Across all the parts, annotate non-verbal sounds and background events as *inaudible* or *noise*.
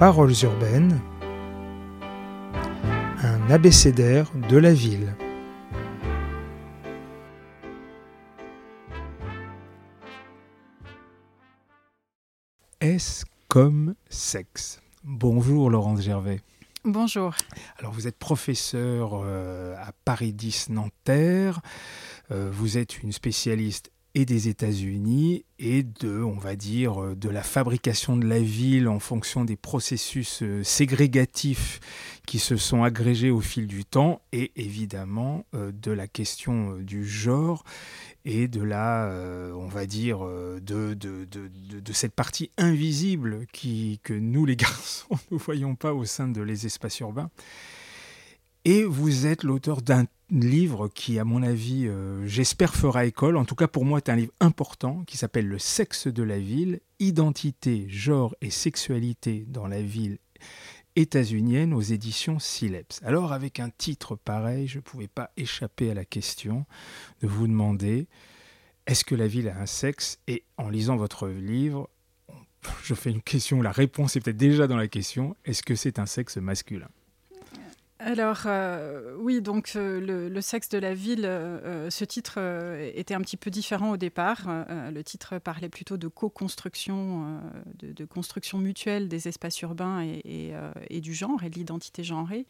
Paroles urbaines, un abécédaire de la ville. S comme sexe? Bonjour Laurence Gervais. Bonjour. Alors vous êtes professeur euh, à Paris 10 Nanterre, euh, vous êtes une spécialiste et des États-Unis et de, on va dire, euh, de la fabrication de la ville en fonction des processus euh, ségrégatifs qui se sont agrégés au fil du temps et évidemment euh, de la question du genre et de la, on va dire, de, de, de, cette partie invisible qui, que nous les *laughs* garçons ne voyons pas au sein de les espaces urbains. Et vous êtes l'auteur d'un livre qui, à mon avis, euh, j'espère fera école. En tout cas, pour moi, est un livre important qui s'appelle Le sexe de la ville, identité, genre et sexualité dans la ville états-unienne aux éditions Sileps. Alors, avec un titre pareil, je ne pouvais pas échapper à la question de vous demander est-ce que la ville a un sexe? Et en lisant votre livre, je fais une question, la réponse est peut-être déjà dans la question est-ce que c'est un sexe masculin? Alors euh, oui, donc euh, le, sexe de la ville, euh, ce titre était un petit peu différent au départ. le titre parlait plutôt de co-construction, de, construction mutuelle des espaces urbains et, du genre et de l'identité genrée.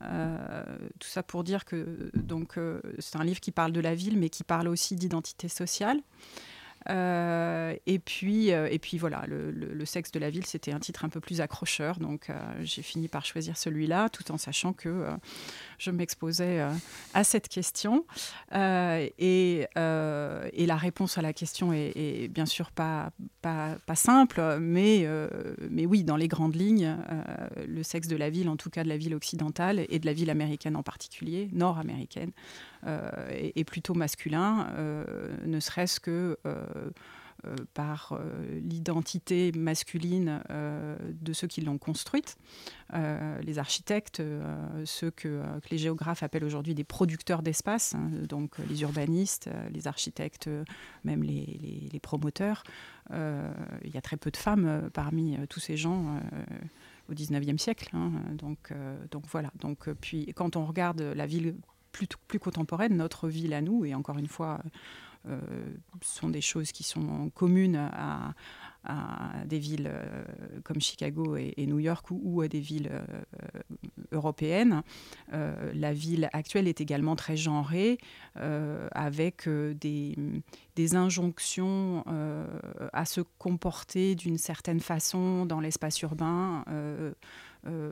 tout ça pour dire que donc c'est un livre qui parle de la ville, mais qui parle aussi d'identité sociale. Euh, et, puis, euh, et puis voilà, le, sexe de la ville, c'était un titre un peu plus accrocheur. Donc euh, j'ai fini par choisir celui-là, tout en sachant que je m'exposais à cette question. Et, la réponse à la question est, bien sûr pas, pas, pas simple, mais, mais oui, dans les grandes lignes, le sexe de la ville, en tout cas de la ville occidentale et de la ville américaine en particulier, nord-américaine, est, est, plutôt masculin, ne serait-ce que euh, par euh, l'identité masculine euh, de ceux qui l'ont construite. les architectes, ceux que, les géographes appellent aujourd'hui des producteurs d'espace, hein, donc les urbanistes, les architectes, même les, promoteurs. il y a très peu de femmes parmi tous ces gens au 19e siècle. Hein, donc, donc voilà. Donc, puis quand on regarde la ville plus, contemporaine, notre ville à nous, et encore une fois, euh, sont des choses qui sont communes à, des villes euh, comme Chicago et, New York ou, à des villes euh, européennes. la ville actuelle est également très genrée, avec des, injonctions à se comporter d'une certaine façon dans l'espace urbain. Euh,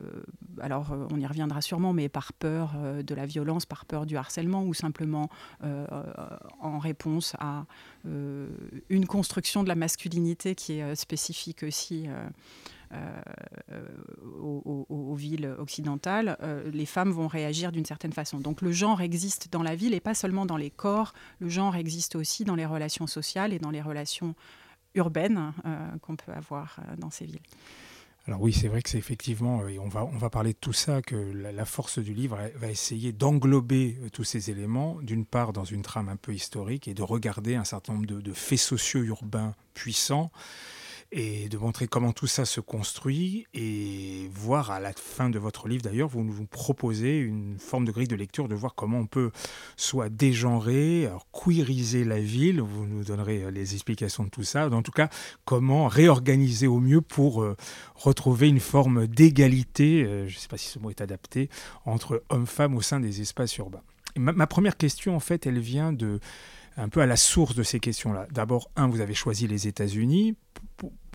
alors euh, on y reviendra sûrement, mais par peur euh, de la violence, par peur du harcèlement, ou simplement en réponse à une construction de la masculinité qui est spécifique aussi. aux, villes occidentales, les femmes vont réagir d'une certaine façon. Donc le genre existe dans la ville et pas seulement dans les corps, le genre existe aussi dans les relations sociales et dans les relations urbaines qu'on peut avoir dans ces villes. Alors oui, c'est vrai que c'est effectivement, et on va, on va parler de tout ça, que la, force du livre va essayer d'englober euh, tous ces éléments, d'une part dans une trame un peu historique, et de regarder un certain nombre de faits sociaux urbains puissants, et de montrer comment tout ça se construit et voir à la fin de votre livre d'ailleurs, vous nous proposez une forme de grille de lecture de voir comment on peut soit dégenrer, queeriser la ville, vous nous donnerez euh, les explications de tout ça, en tout cas comment réorganiser au mieux pour euh, retrouver une forme d'égalité, euh, je ne sais pas si ce mot est adapté, entre hommes-femmes au sein des espaces urbains. Ma, première question en fait, elle vient de un peu à la source de ces questions-là. D'abord, un, vous avez choisi les États-Unis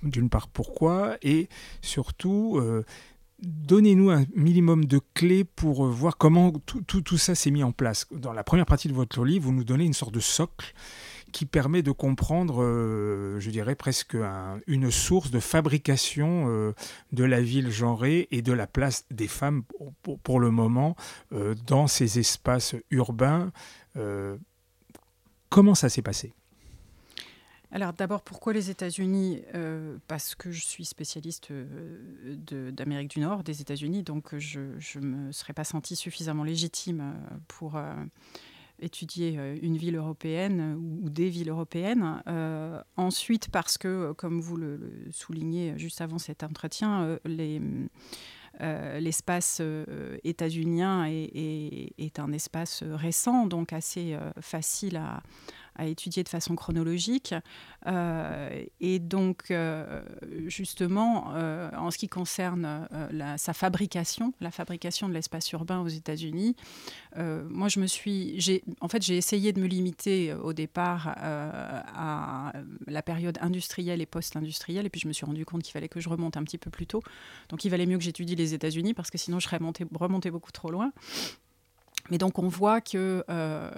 d'une part pourquoi, et surtout, euh, donnez-nous un minimum de clés pour euh, voir comment tout, ça s'est mis en place. Dans la première partie de votre livre, vous nous donnez une sorte de socle qui permet de comprendre, euh, je dirais presque une source de fabrication de la ville genrée et de la place des femmes pour le moment dans ces espaces urbains. Comment ça s'est passé? Alors d'abord, pourquoi les États-Unis euh, Parce que je suis spécialiste euh, d'Amérique du Nord, des États-Unis, donc je ne me serais pas sentie suffisamment légitime euh, pour étudier une ville européenne ou, des villes européennes. ensuite, parce que, comme vous le, soulignez juste avant cet entretien, l'espace états-unien est, est, un espace récent, donc assez facile à, à étudier de façon chronologique. Euh, et donc, euh, justement, euh, en ce qui concerne sa fabrication, la fabrication de l'espace urbain aux États-Unis, moi, je me suis, en fait, j'ai essayé de me limiter au départ à la période industrielle et post-industrielle, et puis je me suis rendu compte qu'il fallait que je remonte un petit peu plus tôt. Donc, il valait mieux que j'étudie les États-Unis parce que sinon, je serais remonté beaucoup trop loin. Mais donc on voit que euh,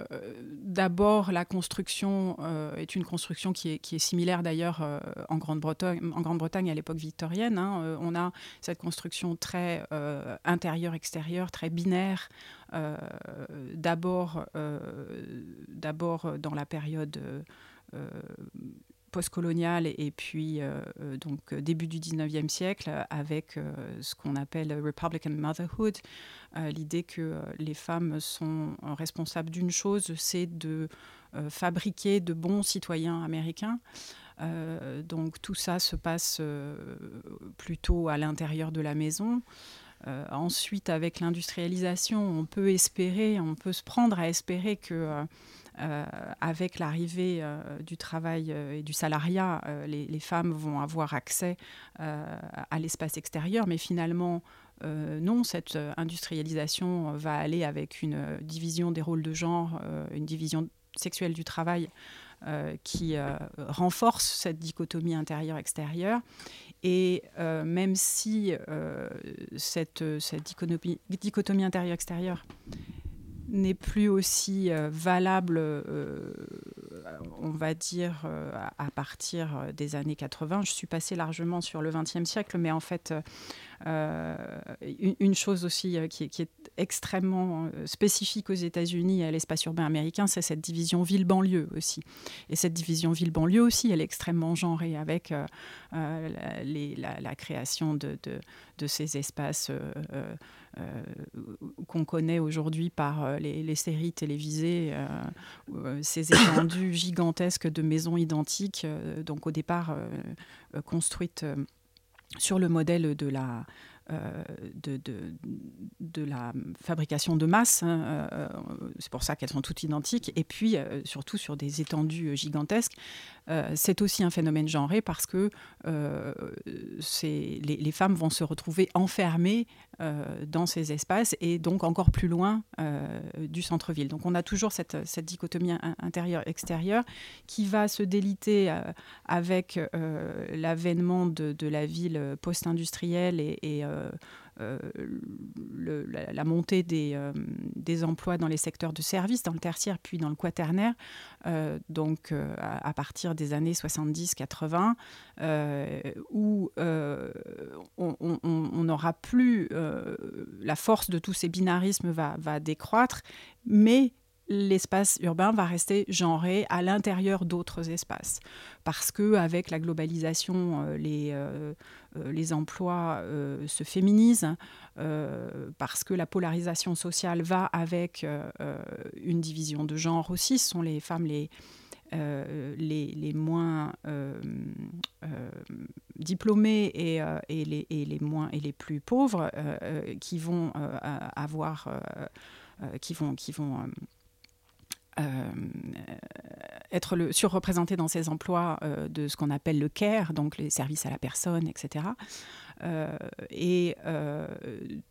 d'abord la construction euh, est une construction qui est, qui est similaire d'ailleurs euh, en Grande-Bretagne, à l'époque victorienne. Hein. on a cette construction très intérieure-extérieure, très binaire. d'abord dans la période postcoloniale et puis euh, euh, donc euh, début du 19e siècle avec ce qu'on appelle Republican Motherhood, l'idée que les femmes sont responsables d'une chose, c'est de fabriquer de bons citoyens américains. donc tout ça se passe plutôt à l'intérieur de la maison. ensuite, avec l'industrialisation, on peut espérer, on peut se prendre à espérer que avec l'arrivée euh, du travail euh, et du salariat, les, femmes vont avoir accès à l'espace extérieur, mais finalement, non, cette industrialisation va aller avec une division des rôles de genre, une division sexuelle du travail qui renforce cette dichotomie intérieure-extérieure. Et même si cette, cette dichotomie, dichotomie intérieure-extérieure n'est plus aussi euh, valable, euh, on va dire, euh, à partir des années 80. Je suis passée largement sur le XXe siècle, mais en fait, une, chose aussi qui est, extrêmement spécifique aux États-Unis et à l'espace urbain américain, c'est cette division ville-banlieue aussi. Et cette division ville-banlieue aussi, elle est extrêmement genrée avec la, création de, ces espaces qu'on connaît aujourd'hui par euh, les, séries télévisées, euh, ces étendues *coughs* gigantesques de maisons identiques, donc au départ construites sur le modèle de la, de, de, la fabrication de masse. Hein, c'est pour ça qu'elles sont toutes identiques. Et puis, surtout sur des étendues gigantesques. C'est aussi un phénomène genré parce que les, les, femmes vont se retrouver enfermées euh, dans ces espaces et donc encore plus loin euh, du centre-ville. Donc on a toujours cette, dichotomie intérieure-extérieure qui va se déliter euh, avec l'avènement de, la ville post-industrielle et, la, montée des, des, emplois dans les secteurs de services, dans le tertiaire puis dans le quaternaire, donc à, partir des années 70-80, où on n'aura plus euh, la force de tous ces binarismes va, va décroître, mais l'espace urbain va rester genré à l'intérieur d'autres espaces. Parce que avec la globalisation, euh, les, euh, les emplois se féminisent, parce que la polarisation sociale va avec une division de genre aussi. Ce sont les femmes les, euh, moins euh, euh, diplômés et, les, moins et les plus pauvres qui vont avoir qui vont être le, surreprésentés dans ces emplois de ce qu'on appelle le care, donc les services à la personne, etc. et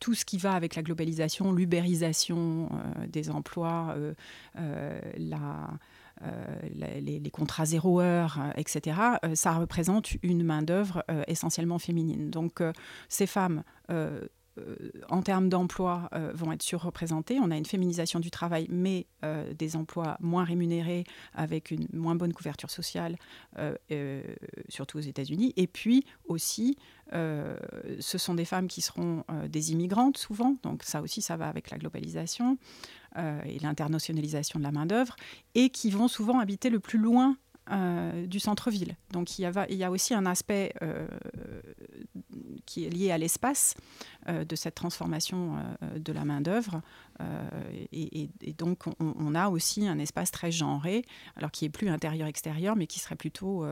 tout ce qui va avec la globalisation, l'ubérisation des emplois, euh, les, contrats zéro heure, euh, etc., euh, ça représente une main-d'œuvre essentiellement féminine. Donc, ces femmes en termes d'emploi, vont être surreprésentées. On a une féminisation du travail, mais des emplois moins rémunérés, avec une moins bonne couverture sociale, surtout aux États-Unis. Et puis aussi, ce sont des femmes qui seront des immigrantes souvent, donc ça aussi, ça va avec la globalisation. Euh, et l'internationalisation de la main-d'œuvre, et qui vont souvent habiter le plus loin euh, du centre-ville. Donc il y, a, aussi un aspect euh, qui est lié à l'espace de cette transformation de la main-d'œuvre. Et, donc, on, a aussi un espace très genré, alors qui est plus intérieur-extérieur, mais qui serait plutôt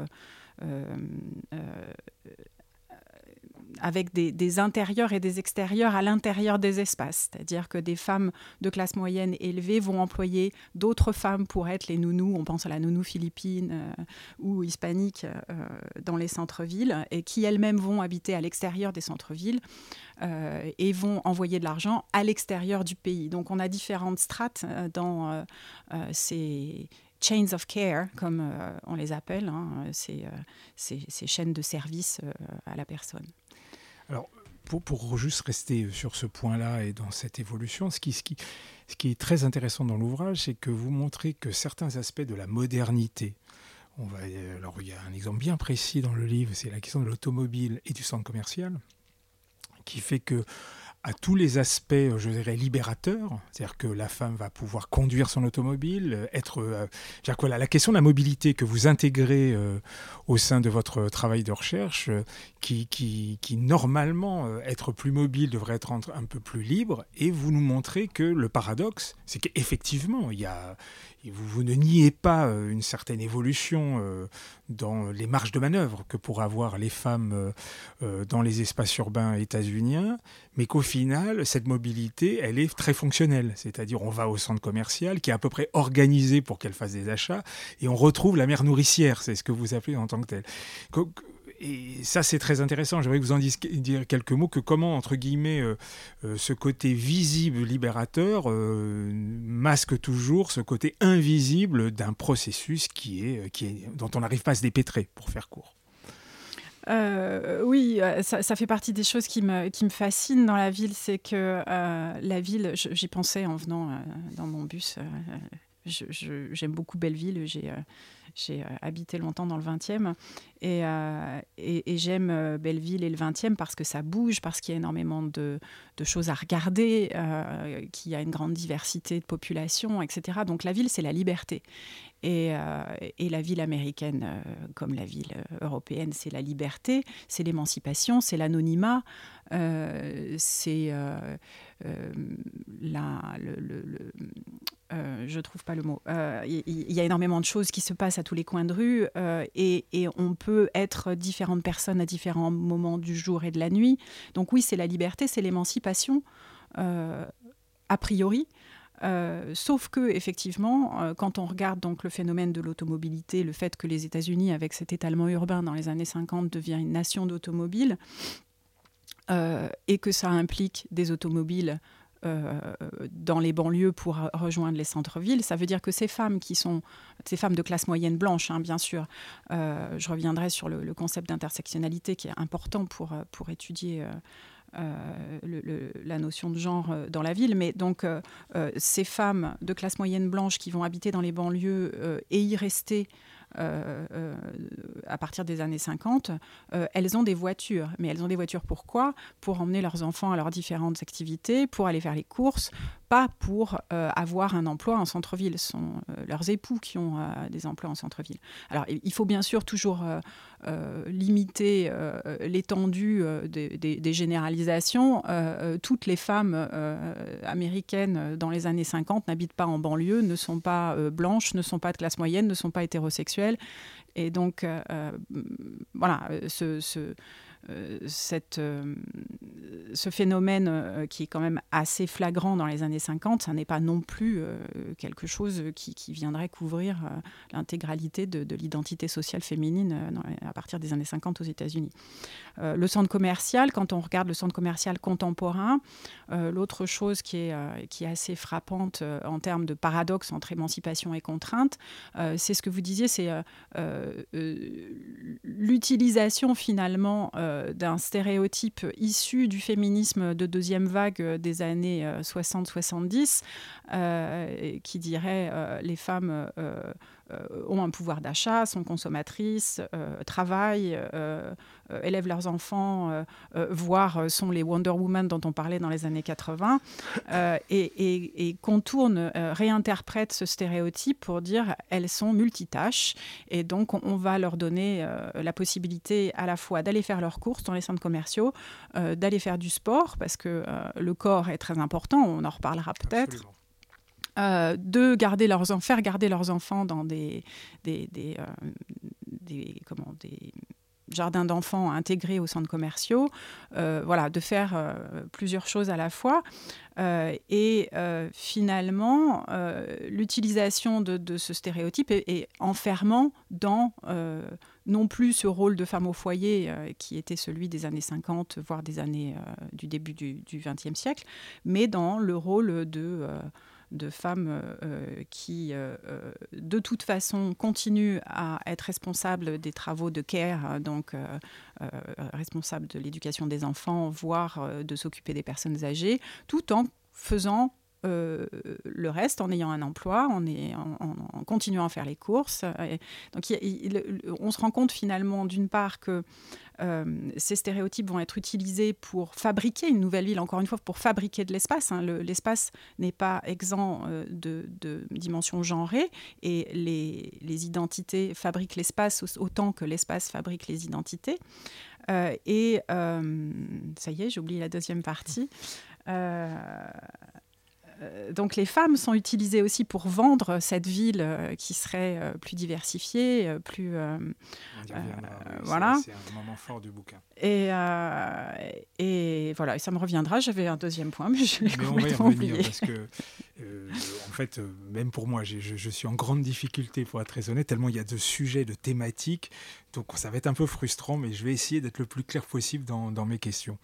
avec des, intérieurs et des extérieurs à l'intérieur des espaces. C'est-à-dire que des femmes de classe moyenne élevée vont employer d'autres femmes pour être les nounous, on pense à la nounou philippine euh, ou hispanique euh, dans les centres-villes, et qui elles-mêmes vont habiter à l'extérieur des centres-villes euh, et vont envoyer de l'argent à l'extérieur du pays. Donc on a différentes strates dans ces chains of care, comme on les appelle, hein, ces, chaînes de service à la personne. Alors, pour, juste rester sur ce point-là et dans cette évolution, ce qui, ce qui, est très intéressant dans l'ouvrage, c'est que vous montrez que certains aspects de la modernité, on va, alors il y a un exemple bien précis dans le livre, c'est la question de l'automobile et du centre commercial, qui fait que à tous les aspects, je dirais, libérateurs. C'est-à-dire que la femme va pouvoir conduire son automobile, être... Euh, voilà, la question de la mobilité que vous intégrez euh, au sein de votre travail de recherche, euh, qui, qui, qui, normalement, être plus mobile devrait être un peu plus libre, et vous nous montrez que le paradoxe, c'est qu'effectivement, il y a, vous, ne niez pas euh, une certaine évolution euh, dans les marges de manœuvre que pourraient avoir les femmes euh, dans les espaces urbains états-uniens, mais qu'au final, cette mobilité, elle est très fonctionnelle. C'est-à-dire, on va au centre commercial qui est à peu près organisé pour qu'elle fasse des achats, et on retrouve la mère nourricière, c'est ce que vous appelez en tant que tel et ça, c'est très intéressant. J'aimerais que vous en dire quelques mots, que comment, entre guillemets, euh, euh, ce côté visible libérateur euh, masque toujours ce côté invisible d'un processus qui est, qui est, dont on n'arrive pas à se dépêtrer, pour faire court. oui, ça, fait partie des choses qui me, qui me fascinent dans la ville, c'est que la ville, j'y pensais en venant dans mon bus, j'aime beaucoup Belleville, j'ai j'ai habité longtemps dans le 20e euh, et, j'aime euh, Belleville et le 20e parce que ça bouge, parce qu'il y a énormément de, choses à regarder, euh, qu'il y a une grande diversité de population, etc. Donc la ville, c'est la liberté. Et, la ville américaine, comme la ville européenne, c'est la liberté, c'est l'émancipation, c'est l'anonymat, c'est le, je trouve pas le mot. Il y, a énormément de choses qui se passent à tous les coins de rue et, et on peut être différentes personnes à différents moments du jour et de la nuit. Donc oui, c'est la liberté, c'est l'émancipation, euh, a priori. Euh, sauf que effectivement, euh, quand on regarde donc le phénomène de l'automobilité, le fait que les États-Unis, avec cet étalement urbain dans les années 50, devient une nation d'automobiles, et que ça implique des automobiles euh, dans les banlieues pour rejoindre les centres-villes. Ça veut dire que ces femmes qui sont ces femmes de classe moyenne blanche, hein, bien sûr, euh, je reviendrai sur le, concept d'intersectionnalité qui est important pour, euh, pour étudier. la notion de genre dans la ville. Mais donc, ces femmes de classe moyenne blanche qui vont habiter dans les banlieues et y rester euh, euh, à partir des années 50, euh, elles ont des voitures. Mais elles ont des voitures pourquoi? Pour emmener leurs enfants à leurs différentes activités, pour aller faire les courses, pas pour avoir un emploi en centre-ville. Ce sont leurs époux qui ont des emplois en centre-ville. Alors, il faut bien sûr toujours limiter l'étendue des, généralisations. toutes les femmes américaines dans les années 50 n'habitent pas en banlieue, ne sont pas blanches, ne sont pas de classe moyenne, ne sont pas hétérosexuelles et donc, euh, euh, voilà, ce, euh, cette, euh, ce phénomène euh, qui est quand même assez flagrant dans les années 50, ça n'est pas non plus quelque chose qui, viendrait couvrir l'intégralité de, l'identité sociale féminine à partir des années 50 aux États-Unis. Le centre commercial, quand on regarde le centre commercial contemporain, l'autre chose qui est, qui est assez frappante en termes de paradoxe entre émancipation et contrainte, c'est ce que vous disiez, c'est l'utilisation finalement euh, d'un stéréotype issu du féminisme de deuxième vague euh, des années 60-70, euh, qui dirait les femmes ont un pouvoir d'achat, sont consommatrices, travaillent, élèvent leurs enfants, voire sont les Wonder Woman dont on parlait dans les années 80, et, et, contournent, réinterprètent ce stéréotype pour dire elles sont multitâches, et donc on, va leur donner la possibilité à la fois d'aller faire leurs courses dans les centres commerciaux, d'aller faire du sport, parce que le corps est très important, on en reparlera peut-être. Euh, de garder leurs faire garder leurs enfants dans des, des, des, euh, comment, des jardins d'enfants intégrés aux centres commerciaux, euh, voilà, de faire plusieurs choses à la fois. et finalement, l'utilisation de, ce stéréotype est, enfermant dans non plus ce rôle de femme au foyer qui était celui des années 50, voire des années du début du XXe siècle, mais dans le rôle de de femmes euh, euh, qui, euh, de toute façon, continuent à être responsables des travaux de care, donc responsables de l'éducation des enfants, voire de s'occuper des personnes âgées, tout en faisant le reste en ayant un emploi, en, continuant à faire les courses. donc on se rend compte finalement d'une part que euh, ces stéréotypes vont être utilisés pour fabriquer une nouvelle ville, encore une fois, pour fabriquer de l'espace. Hein. L'espace n'est pas exempt euh, de, de, dimension genrée et les, identités fabriquent l'espace autant que l'espace fabrique les identités. Euh, et ça y est, j'ai oublié la deuxième partie. Euh, donc les femmes sont utilisées aussi pour vendre cette ville euh, qui serait euh, plus diversifiée, plus voilà. C'est un moment fort du bouquin. Et, et voilà, et ça me reviendra. J'avais un deuxième point, mais je l'ai complètement oublié. Parce que en fait, même pour moi, je, je, suis en grande difficulté pour être très honnête, tellement il y a de sujets, de thématiques. Donc ça va être un peu frustrant, mais je vais essayer d'être le plus clair possible dans, dans mes questions.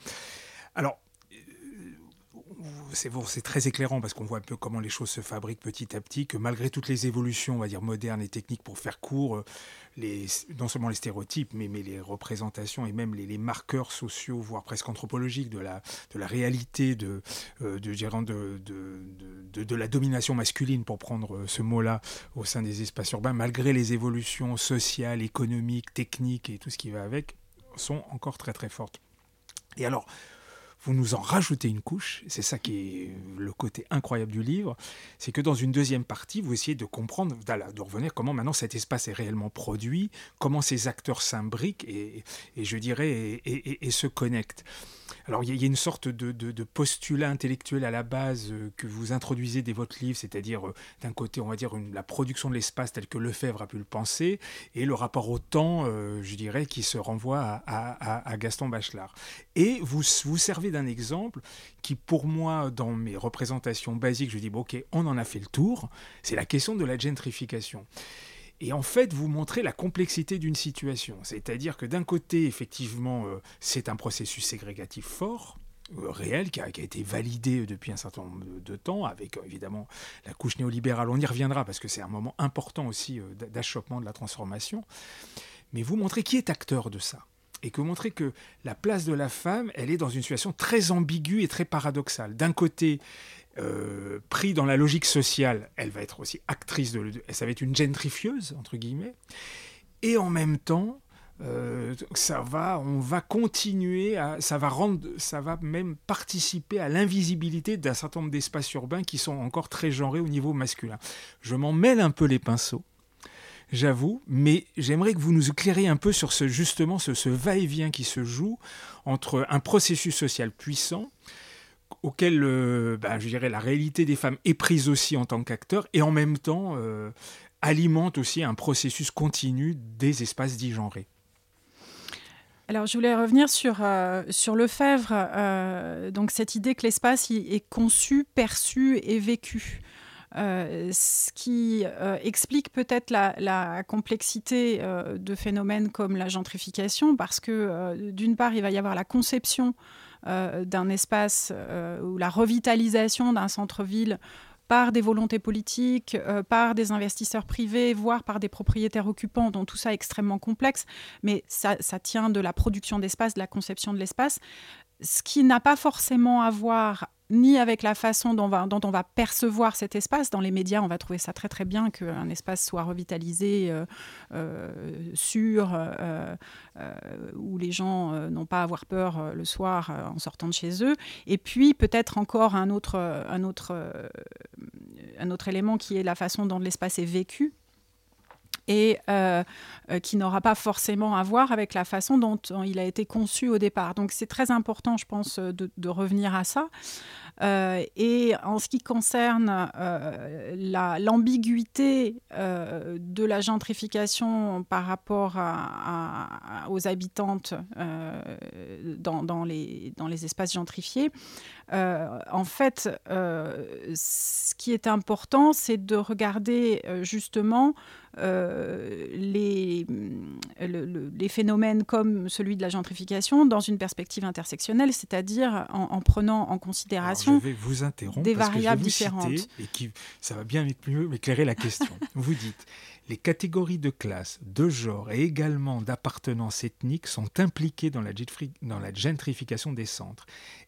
Alors, c'est très éclairant parce qu'on voit un peu comment les choses se fabriquent petit à petit, que malgré toutes les évolutions, on va dire modernes et techniques pour faire court, euh, non seulement les stéréotypes, mais, les représentations et même les, marqueurs sociaux, voire presque anthropologiques de la, réalité de, euh, de, de, la domination masculine, pour prendre euh, ce mot-là, au sein des espaces urbains, malgré les évolutions sociales, économiques, techniques et tout ce qui va avec, sont encore très très fortes. Et alors, vous nous en rajoutez une couche, c'est ça qui est le côté incroyable du livre, c'est que dans une deuxième partie, vous essayez de comprendre, de revenir comment maintenant cet espace est réellement produit, comment ces acteurs s'imbriquent et, je dirais, et se connectent. Alors il y, a une sorte de, postulat intellectuel à la base euh, que vous introduisez dès votre livre, c'est-à-dire euh, d'un côté, on va dire, la production de l'espace tel que Lefebvre a pu le penser, et le rapport au temps, euh, je dirais, qui se renvoie à, Gaston Bachelard. Et vous vous servez d'un exemple qui, pour moi, dans mes représentations basiques, je dis, bon, ok, on en a fait le tour, c'est la question de la gentrification. Et en fait, vous montrez la complexité d'une situation. C'est-à-dire que d'un côté, effectivement, euh, c'est un processus ségrégatif fort, euh, réel, qui a, été validé depuis un certain nombre de, temps, avec euh, évidemment la couche néolibérale. On y reviendra parce que c'est un moment important aussi d'achoppement de la transformation. Mais vous montrez qui est acteur de ça et que vous montrez que la place de la femme, elle est dans une situation très ambiguë et très paradoxale. D'un côté, euh, pris dans la logique sociale, elle va être aussi actrice de, ça va être une gentrifieuse entre guillemets, et en même temps, euh, ça va, on va continuer à, ça va rendre, ça va même participer à l'invisibilité d'un certain nombre d'espaces urbains qui sont encore très genrés au niveau masculin. Je m'en mêle un peu les pinceaux, j'avoue, mais j'aimerais que vous nous éclairiez un peu sur ce justement ce, ce va-et-vient qui se joue entre un processus social puissant auquel euh, bah, je dirais la réalité des femmes est prise aussi en tant qu'acteur et en même temps euh, alimente aussi un processus continu des espaces dits genrés. Alors, je voulais revenir sur, euh, sur Lefebvre, donc cette idée que l'espace est conçu, perçu et vécu. ce qui explique peut-être la, complexité de phénomènes comme la gentrification, parce que d'une part, il va y avoir la conception euh, d'un espace euh, ou la revitalisation d'un centre-ville par des volontés politiques, euh, par des investisseurs privés, voire par des propriétaires occupants, dont tout ça est extrêmement complexe, mais ça tient de la production d'espace, de la conception de l'espace, ce qui n'a pas forcément à voir ni avec la façon dont, on va percevoir cet espace. Dans les médias, on va trouver ça très très bien qu'un espace soit revitalisé, euh, euh, sûr, euh, où les gens n'ont pas à avoir peur le soir en sortant de chez eux. Et puis peut-être encore un autre, un, autre, un autre élément qui est la façon dont l'espace est vécu et qui n'aura pas forcément à voir avec la façon dont il a été conçu au départ. Donc c'est très important, je pense, de revenir à ça. Euh, et en ce qui concerne euh, l'ambiguïté euh, de la gentrification par rapport aux habitantes dans, les, dans les espaces gentrifiés, en fait, ce qui est important, c'est de regarder justement les, les, phénomènes comme celui de la gentrification dans une perspective intersectionnelle, c'est-à-dire en, prenant en considération je vais vous interrompre des parce variables que je vais vous différentes. et qui, ça va bien mieux m'éclairer la question. *laughs* vous dites les catégories de classe, de genre et également d'appartenance ethnique sont impliquées dans la, dans la gentrification des centres.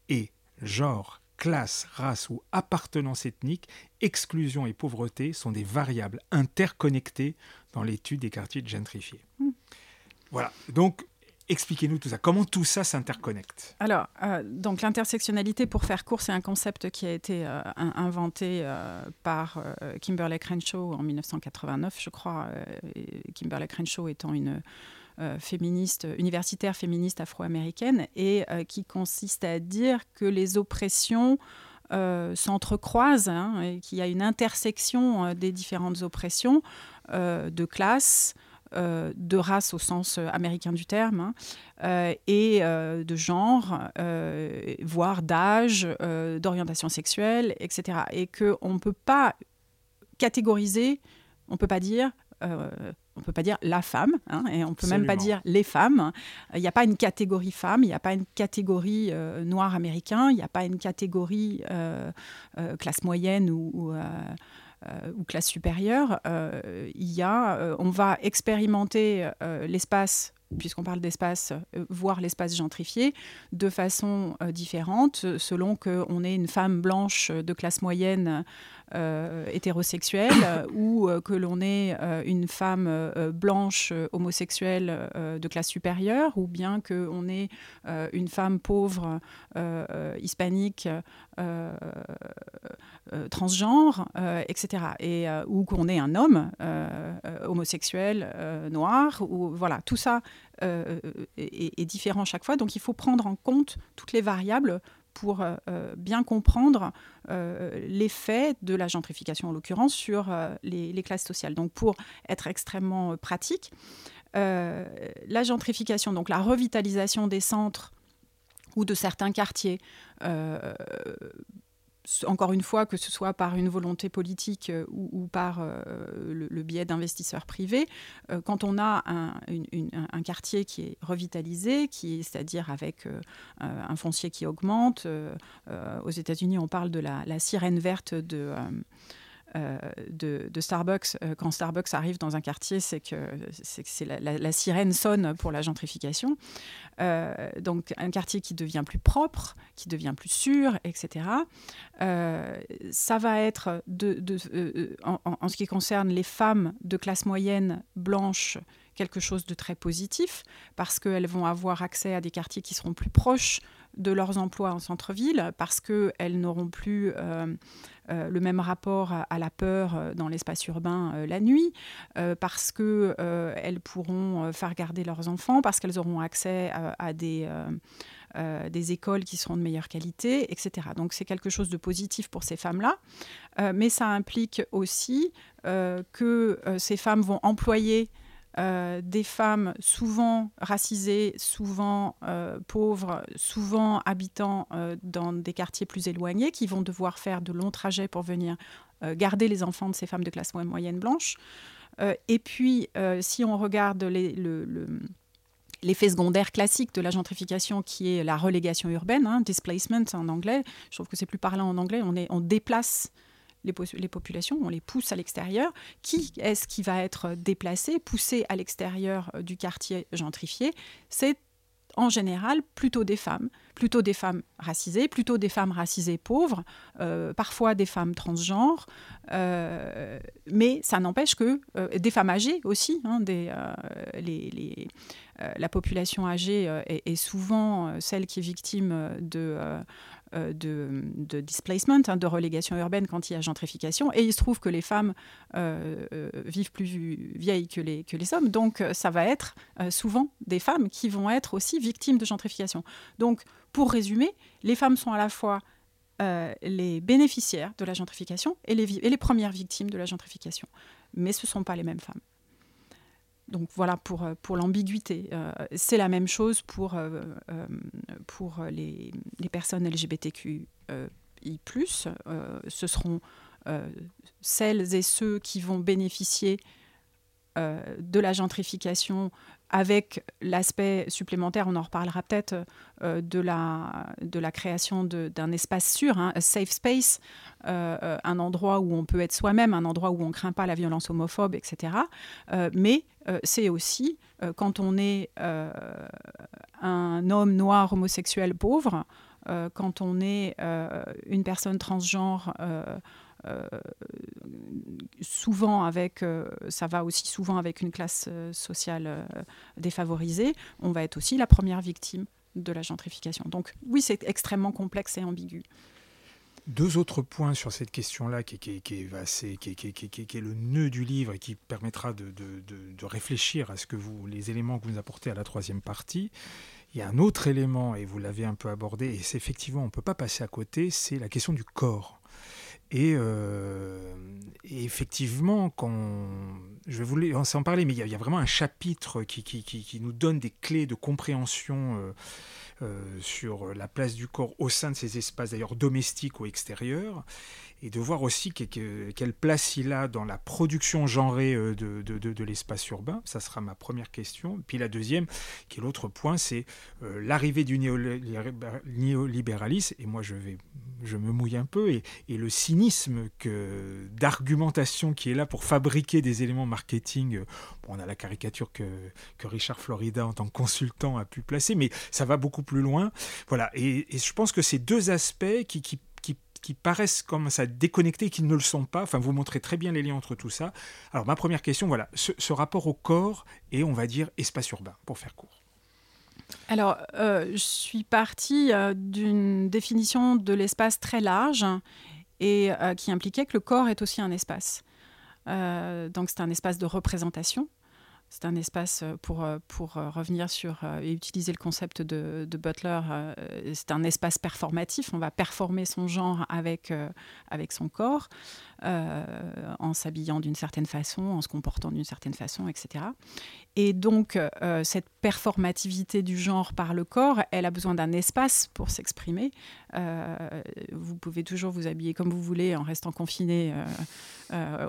Et genre, classe, race ou appartenance ethnique, exclusion et pauvreté sont des variables interconnectées dans l'étude des quartiers gentrifiés. Hmm. Voilà, donc Expliquez-nous tout ça. Comment tout ça s'interconnecte? Alors, euh, donc l'intersectionnalité, pour faire court, c'est un concept qui a été euh, inventé euh, par Kimberly Crenshaw en 1989, je crois. Kimberly Crenshaw étant une féministe, universitaire féministe afro-américaine, et qui consiste à dire que les oppressions s'entrecroisent hein, et qu'il y a une intersection des différentes oppressions de classe, euh, de race au sens euh, américain du terme, hein, euh, et de genre, voire d'âge, d'orientation sexuelle, etc. Et qu'on ne peut pas catégoriser, on ne peut pas dire on peut pas dire la femme, hein, et on peut même pas dire les femmes. Il n'y a pas une catégorie femme, il n'y a pas une catégorie noir américain, il n'y a pas une catégorie classe moyenne ou, euh, ou classe supérieure, euh, il y a, euh, on va expérimenter l'espace puisqu'on parle d'espace, voir l'espace gentrifié de façon différente, selon qu'on est une femme blanche de classe moyenne euh, hétérosexuelle *coughs* ou euh, que l'on est euh, une femme blanche homosexuelle de classe supérieure ou bien qu'on est une femme pauvre hispanique transgenre, etc. Et, ou qu'on est un homme homosexuel noir. Ou, voilà, tout ça est, différent chaque fois. Donc il faut prendre en compte toutes les variables pour euh, euh, bien comprendre euh, l'effet de la gentrification, en l'occurrence, sur les, classes sociales. Donc, pour être extrêmement pratique, la gentrification, donc la revitalisation des centres ou de certains quartiers, encore une fois, que ce soit par une volonté politique euh, ou, par euh, le, biais d'investisseurs privés, euh, quand on a un, quartier qui est revitalisé, qui c'est-à-dire avec un foncier qui augmente, aux États-Unis, on parle de la sirène verte de euh, de, Starbucks, euh, quand Starbucks arrive dans un quartier, c'est que, c'est la, sirène sonne pour la gentrification. Euh, donc un quartier qui devient plus propre, qui devient plus sûr, etc. ça va être, de, en, ce qui concerne les femmes de classe moyenne blanche, quelque chose de très positif, parce qu'elles vont avoir accès à des quartiers qui seront plus proches de leurs emplois en centre-ville, parce qu'elles n'auront plus euh, le même rapport à, la peur euh, dans l'espace urbain euh, la nuit, parce qu'elles pourront faire garder leurs enfants, parce qu'elles auront accès à, des... des écoles qui seront de meilleure qualité, etc. Donc c'est quelque chose de positif pour ces femmes-là, mais ça implique aussi que ces femmes vont employer euh, des femmes souvent racisées, souvent euh, pauvres, souvent habitant euh, dans des quartiers plus éloignés, qui vont devoir faire de longs trajets pour venir garder les enfants de ces femmes de classe moyenne blanche. et puis, si on regarde l'effet secondaire classique de la gentrification qui est la relégation urbaine, hein, displacement en anglais. Je trouve que c'est plus parlant en anglais. On, est, on déplace les, populations, on les pousse à l'extérieur. Qui est-ce qui va être déplacé, poussé à l'extérieur euh, du quartier gentrifié? C'est en général plutôt des femmes, plutôt des femmes racisées, plutôt des femmes racisées pauvres, euh, parfois des femmes transgenres, euh, mais ça n'empêche que des femmes âgées aussi, hein, des, la population âgée est, souvent celle qui est victime de euh, de, displacement, hein, de relégation urbaine quand il y a gentrification. Et il se trouve que les femmes euh, euh, vivent plus vieilles que les, que les hommes. Donc, ça va être souvent des femmes qui vont être aussi victimes de gentrification. Donc, pour résumer, les femmes sont à la fois les bénéficiaires de la gentrification et les, et les premières victimes de la gentrification. Mais ce ne sont pas les mêmes femmes. Donc voilà pour, euh, pour l'ambiguïté. Euh, c'est la même chose pour, euh, les, personnes LGBTQI. ce seront celles et ceux qui vont bénéficier de la gentrification avec l'aspect supplémentaire, on en reparlera peut-être, euh, de, la, de la création d'un espace sûr, hein, un safe space, euh, euh, un endroit où on peut être soi-même, un endroit où on ne craint pas la violence homophobe, etc. mais c'est aussi quand on est un homme noir homosexuel pauvre, quand on est une personne transgenre souvent avec, euh, ça va aussi souvent avec une classe euh, sociale défavorisée, on va être aussi la première victime de la gentrification. Donc oui, c'est extrêmement complexe et ambigu. Deux autres points sur cette question-là, qui, qui, qui, est le nœud du livre et qui permettra de, de, de, réfléchir à ce que vous, les éléments que vous apportez à la troisième partie. Il y a un autre élément, et vous l'avez un peu abordé, et c'est effectivement, on ne peut pas passer à côté, c'est la question du corps. Euh, et, effectivement, quand je vais vous en parler, mais il y, a, vraiment un chapitre qui, qui, qui, nous donne des clés de compréhension euh, euh, sur la place du corps au sein de ces espaces, d'ailleurs domestiques ou extérieurs et de voir aussi quelle place il a dans la production genrée euh, de, de, l'espace urbain. Ça sera ma première question. Puis la deuxième, qui est l'autre point, c'est l'arrivée du néolibéralisme. Et moi, je, vais, je me mouille un peu. Et, et le cynisme d'argumentation qui est là pour fabriquer des éléments marketing. Bon, on a la caricature que, Richard Florida, en tant que consultant, a pu placer, mais ça va beaucoup plus loin. Voilà. Et, je pense que ces deux aspects qui, paraissent comme ça déconnectés qui ne le sont pas. Enfin, vous montrez très bien les liens entre tout ça. Alors, ma première question, voilà, ce, rapport au corps et, on va dire, espace urbain, pour faire court. Alors, euh, je suis partie euh, d'une définition de l'espace très large et euh, qui impliquait que le corps est aussi un espace. donc, c'est un espace de représentation c'est un espace euh, pour, euh, pour euh, revenir sur et utiliser le concept de, Butler. c'est un espace performatif. On va performer son genre avec, avec son corps, en s'habillant d'une certaine façon, en se comportant d'une certaine façon, etc. Et donc, cette performativité du genre par le corps, elle a besoin d'un espace pour s'exprimer. vous pouvez toujours vous habiller comme vous voulez en restant confiné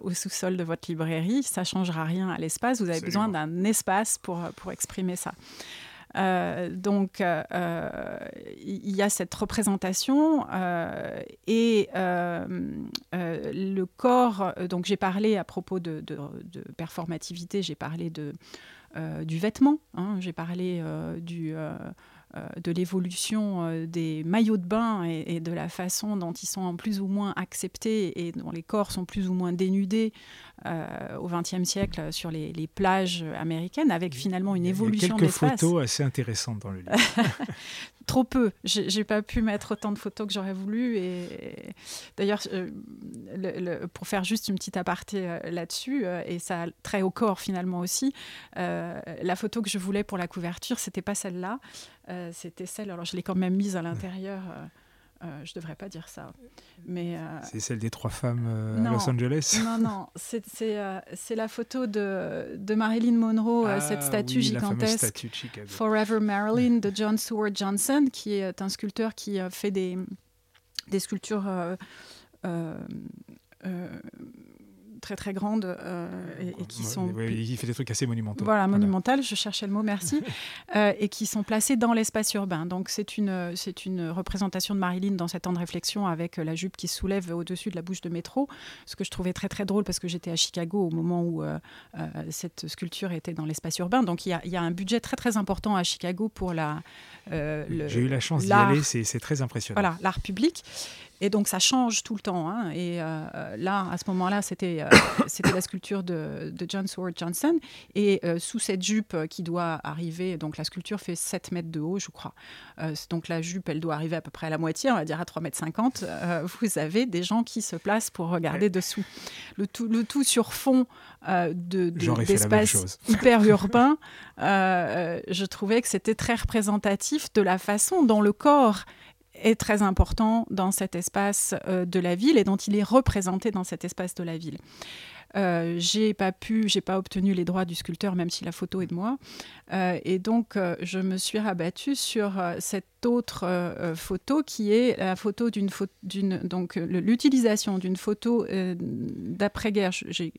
au sous-sol de votre librairie. Ça ne changera rien à l'espace. Vous avez besoin d'un espace pour, pour exprimer ça. Euh, donc, euh, il y a cette représentation euh, et le corps. Donc, j'ai parlé à propos de, performativité, j'ai parlé de, du vêtement, hein, j'ai parlé du euh, de l'évolution euh, des maillots de bain et, de la façon dont ils sont plus ou moins acceptés et dont les corps sont plus ou moins dénudés euh, au XXe siècle sur les, plages américaines, avec finalement une évolution de l'espace. quelques photos assez intéressantes dans le livre. *laughs* *laughs* Trop peu. J'ai pas pu mettre autant de photos que j'aurais voulu. Et d'ailleurs, pour faire juste une petite aparté là-dessus, et ça a trait au corps finalement aussi, la photo que je voulais pour la couverture, c'était pas celle-là. Euh, c'était celle, alors je l'ai quand même mise à l'intérieur. Euh, euh, je devrais pas dire ça. Mais c'est celle des trois femmes à Los Angeles. Non, non, *laughs* c'est la photo de, de Marilyn Monroe, ah cette statue gigantesque, Forever Marilyn *laughs* de John Stewart Johnson, qui est un sculpteur qui fait des, des sculptures très très grandes euh, et, qui sont. il fait des trucs assez monumentaux. Voilà, monumentales, je cherchais le mot, merci. *laughs* Euh, et qui sont placées dans l'espace urbain. Donc c'est une, c'est une représentation de Marilyn dans cet temps de réflexion avec la jupe qui se soulève au-dessus de la bouche de métro. Ce que je trouvais très très drôle parce que j'étais à Chicago au moment où cette sculpture était dans l'espace urbain. Donc il y, a, y, a, un budget très très important à Chicago pour la. J'ai eu la chance d'y aller, c'est très impressionnant. Voilà, l'art public. Et donc ça change tout le temps. Hein. Et euh, là, à ce moment-là, c'était euh, *coughs* la sculpture de, John Seward Johnson. Et euh, sous cette jupe qui doit arriver, donc la sculpture fait 7 mètres de haut, je crois. donc la jupe, elle doit arriver à peu près à la moitié, on va dire à 3 mètres 50. vous avez des gens qui se placent pour regarder dessous. Le tout, le tout sur fond de, d'espace *laughs* hyper urbain. je trouvais que c'était très représentatif de la façon dont le corps est très important dans cet espace euh, de la ville et dont il est représenté dans cet espace de la ville. Euh, j'ai pas pu, j'ai pas obtenu les droits du sculpteur, même si la photo est de moi. Euh, et donc, euh, je me suis rabattue sur cette autre photo qui est la photo d'une d'une donc l'utilisation d'une photo d'après-guerre.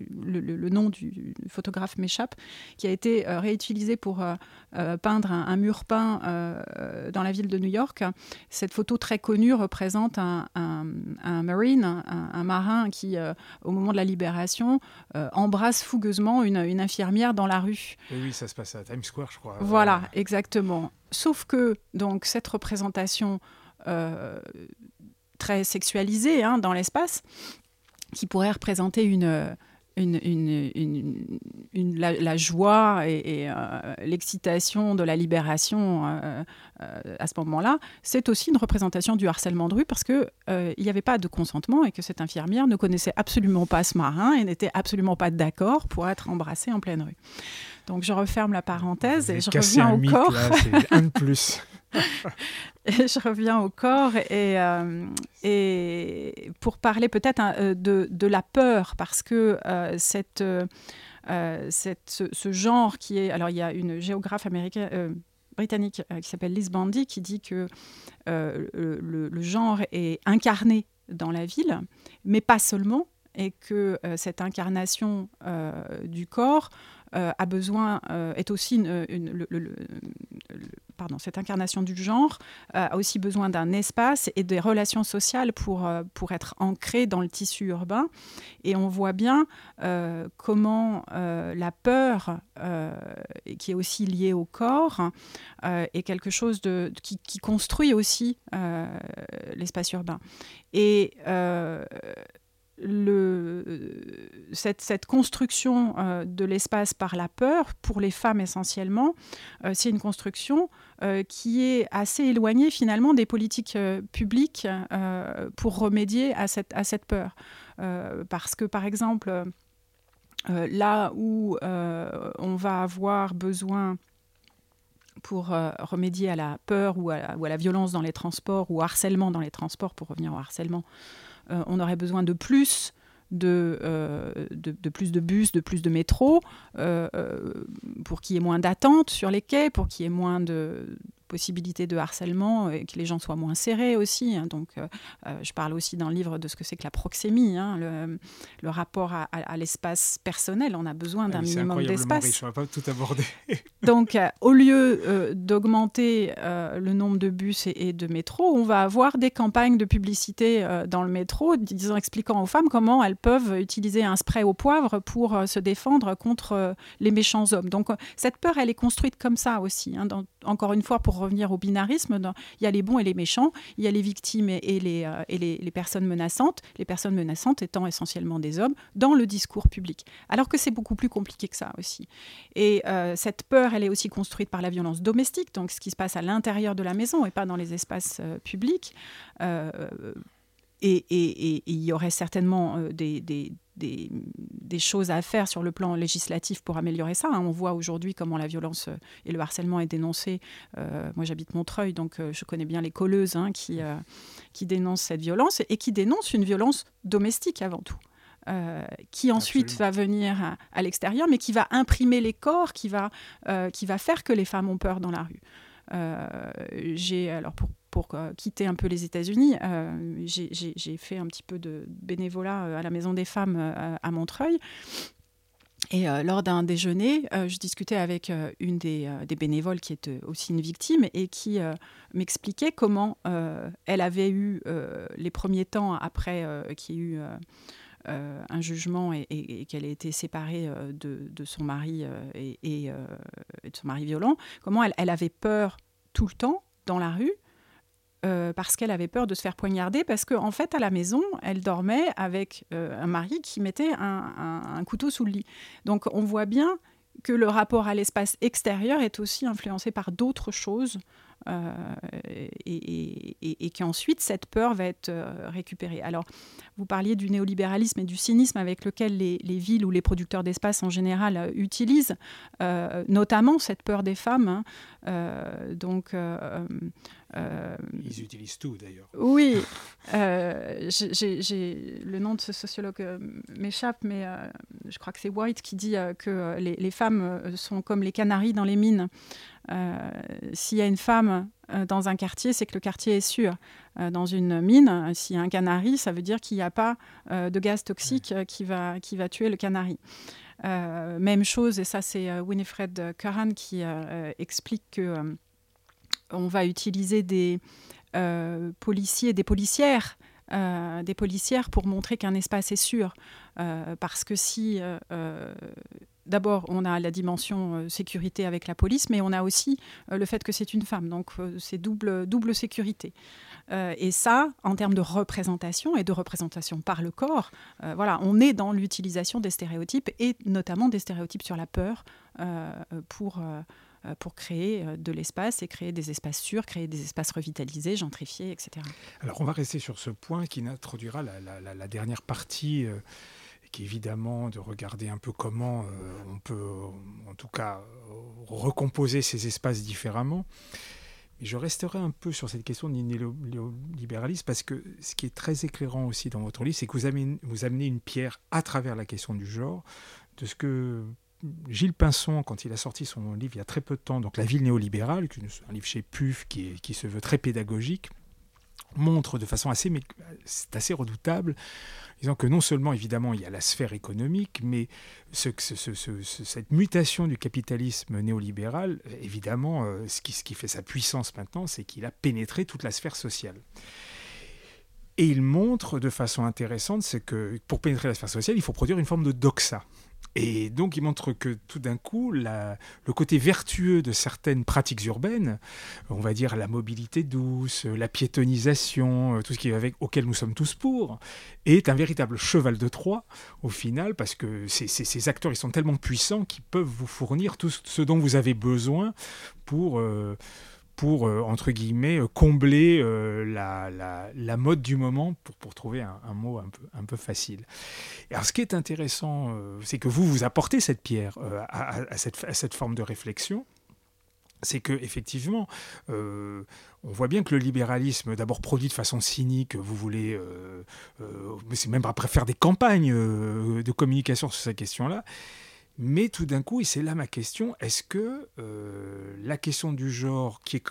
Le, le, nom du photographe m'échappe, qui a été réutilisé pour peindre un, mur peint dans la ville de New York. Cette photo très connue représente un, un, marine, un, marin qui, au moment de la libération, euh, embrasse fougueusement une, infirmière dans la rue. oui, ça se passe à Times Square, je crois. Voilà, exactement. Sauf que donc cette représentation euh, très sexualisée hein, dans l'espace, qui pourrait représenter une une, une, la, joie et, euh, l'excitation de la libération euh, euh, à ce moment-là, c'est aussi une représentation du harcèlement de rue parce qu'il n'y avait pas de consentement et que cette infirmière ne connaissait absolument pas ce marin et n'était absolument pas d'accord pour être embrassée en pleine rue. Donc je referme la parenthèse et je reviens au corps. un de plus. *laughs* *laughs* et je reviens au corps et, euh, pour parler peut-être hein, euh, de, la peur, parce que euh, ce, genre qui est... Alors il y a une géographe américaine, britannique qui s'appelle Liz Bandy qui dit que le, genre est incarné dans la ville, mais pas seulement, et que cette incarnation du corps a besoin, est aussi une, le, pardon, cette incarnation du genre euh, a aussi besoin d'un espace et des relations sociales pour, euh, pour être ancrée dans le tissu urbain. Et on voit bien euh, comment la peur, qui est aussi liée au corps, est quelque chose de, qui construit aussi l'espace urbain. Et cette, construction euh, de l'espace par la peur, pour les femmes essentiellement, euh, c'est une construction euh, qui est assez éloignée finalement des politiques publiques pour remédier à cette, peur. parce que par exemple, là où on va avoir besoin pour remédier à la peur ou à la, violence dans les transports ou harcèlement dans les transports, pour revenir au harcèlement, on aurait besoin de plus de, euh, de, plus de bus, de plus de métro, euh, pour qu'il y ait moins d'attentes sur les quais, pour qu'il y ait moins de, possibilité de harcèlement et que les gens soient moins serrés aussi. Hein. Donc, euh, euh, je parle aussi dans le livre de ce que c'est que la proxémie, hein, le, rapport à, l'espace personnel. On a besoin d'un minimum d'espace. On va pas tout aborder. *laughs* Donc, euh, au lieu d'augmenter le nombre de bus et, de métros, on va avoir des campagnes de publicité dans le métro, disons, expliquant aux femmes comment elles peuvent utiliser un spray au poivre pour se défendre contre les méchants hommes. Donc, cette peur, elle est construite comme ça aussi. Hein, encore une fois, pour revenir au binarisme, il y a les bons et les méchants, il y a les victimes et, les, euh, les, personnes menaçantes, les personnes menaçantes étant essentiellement des hommes, dans le discours public. Alors que c'est beaucoup plus compliqué que ça aussi. Et euh, cette peur, elle est aussi construite par la violence domestique, donc ce qui se passe à l'intérieur de la maison et pas dans les espaces euh, publics. Et, il y aurait certainement des, choses à faire sur le plan législatif pour améliorer ça. Hein. On voit aujourd'hui comment la violence euh, et le harcèlement est dénoncé. Euh, moi, j'habite Montreuil, donc euh, je connais bien les colleuses hein, qui, qui dénoncent cette violence et qui dénoncent une violence domestique avant tout. qui ensuite va venir à, l'extérieur, mais qui va imprimer les corps, qui va, qui va faire que les femmes ont peur dans la rue. j'ai alors pour pour quitter un peu les États-Unis, j'ai fait un petit peu de bénévolat à la Maison des Femmes à Montreuil. Et lors d'un déjeuner, je discutais avec une des, bénévoles qui est aussi une victime et qui m'expliquait comment elle avait eu les premiers temps après qu'il y ait eu euh, un jugement et, qu'elle ait été séparée euh, de, son mari euh, et, de son mari violent, comment elle, avait peur tout le temps dans la rue parce qu'elle avait peur de se faire poignarder, parce qu'en en fait, à la maison, elle dormait avec un mari qui mettait un, couteau sous le lit. Donc on voit bien que le rapport à l'espace extérieur est aussi influencé par d'autres choses euh, et, qu'ensuite cette peur va être euh, récupérée. Alors, vous parliez du néolibéralisme et du cynisme avec lequel les, villes ou les producteurs d'espace en général euh, utilisent, notamment cette peur des femmes. Hein. donc, ils utilisent tout d'ailleurs. Oui, *laughs* le nom de ce sociologue m'échappe, mais je crois que c'est White qui dit que les, les, femmes sont comme les canaris dans les mines. Euh, s'il y a une femme euh, dans un quartier, c'est que le quartier est sûr. Euh, dans une mine, s'il y a un canari, ça veut dire qu'il n'y a pas de gaz toxique qui, va, qui va tuer le canari. même chose, et ça c'est Winifred Curran qui explique que on va utiliser des policiers, des policières des policières pour montrer qu'un espace est sûr. parce que si D'abord, on a la dimension euh, sécurité avec la police, mais on a aussi euh, le fait que c'est une femme. Donc, euh, c'est double, double sécurité. et ça, en termes de représentation et de représentation par le corps, voilà, on est dans l'utilisation des stéréotypes et notamment des stéréotypes sur la peur pour pour créer de l'espace et créer des espaces sûrs, créer des espaces revitalisés, gentrifiés, etc. Alors on va rester sur ce point qui introduira la, dernière partie qui évidemment de regarder un peu comment euh, on peut, en tout cas, recomposer ces espaces différemment. Mais je resterai un peu sur cette question du néolibéralisme parce que ce qui est très éclairant aussi dans votre livre, c'est que vous amenez, une pierre à travers la question du genre, de ce que Gilles Pinson, quand il a sorti son livre il y a très peu de temps, donc La ville néolibérale, un livre chez PUF qui se veut très pédagogique, montre de façon assez, c'est assez redoutable, disant que non seulement évidemment il y a la sphère économique, mais ce, cette mutation du capitalisme néolibéral, évidemment, euh, ce, qui, ce qui fait sa puissance maintenant, c'est qu'il a pénétré toute la sphère sociale. Et il montre de façon intéressante, c'est que pour pénétrer la sphère sociale, il faut produire une forme de doxa. Et donc, il montre que tout d'un coup, le côté vertueux de certaines pratiques urbaines, on va dire la mobilité douce, la piétonisation, euh, tout ce qui est avec, auquel nous sommes tous pour, est un véritable cheval de Troie au final, parce que ces, acteurs, ils sont tellement puissants qu'ils peuvent vous fournir tout ce dont vous avez besoin pour... Euh, pour, euh, entre guillemets, euh, combler euh, la, mode du moment, pour, pour trouver un, mot un peu, un peu facile. alors, ce qui est intéressant, c'est que vous, vous apportez cette pierre à, cette, cette, forme de réflexion. C'est que effectivement, on voit bien que le libéralisme, d'abord produit de façon cynique, vous voulez, c'est même après faire des campagnes de communication sur cette question-là, mais tout d'un coup, et c'est là ma question, est-ce que euh, la question du genre, qui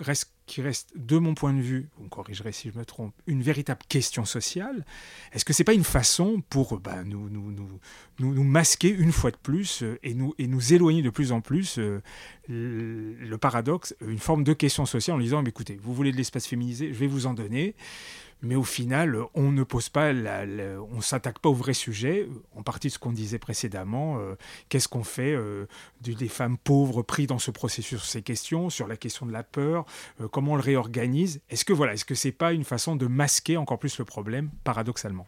reste, de mon point de vue, vous me corrigerez si je me trompe, une véritable question sociale, est-ce que c'est pas une façon pour bah, nous, nous, nous, nous, masquer une fois de plus euh, et, nous, éloigner de plus en plus euh, le, paradoxe, une forme de question sociale en disant, écoutez, vous voulez de l'espace féminisé, je vais vous en donner mais au final, on ne pose pas, on s'attaque pas au vrai sujet. En partie de ce qu'on disait précédemment, euh, qu'est-ce qu'on fait euh, des femmes pauvres prises dans ce processus sur ces questions, sur la question de la peur, euh, comment on le réorganise Est-ce que voilà, est-ce que c'est pas une façon de masquer encore plus le problème, paradoxalement?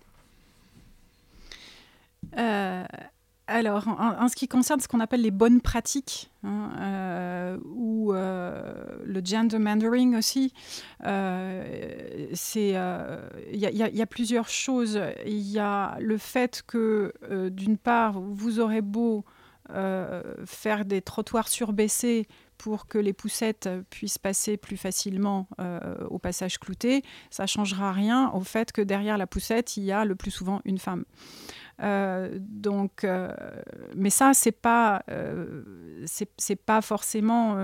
Alors, en, ce qui concerne ce qu'on appelle les bonnes pratiques, hein, euh, ou euh, le gender mandering aussi, euh, il y, a plusieurs choses. Il y a le fait que, d'une part, vous aurez beau faire des trottoirs surbaissés pour que les poussettes puissent passer plus facilement au passage clouté, ça ne changera rien au fait que derrière la poussette, il y a le plus souvent une femme. Euh, donc, euh, mais ça, c'est pas, euh, c'est pas forcément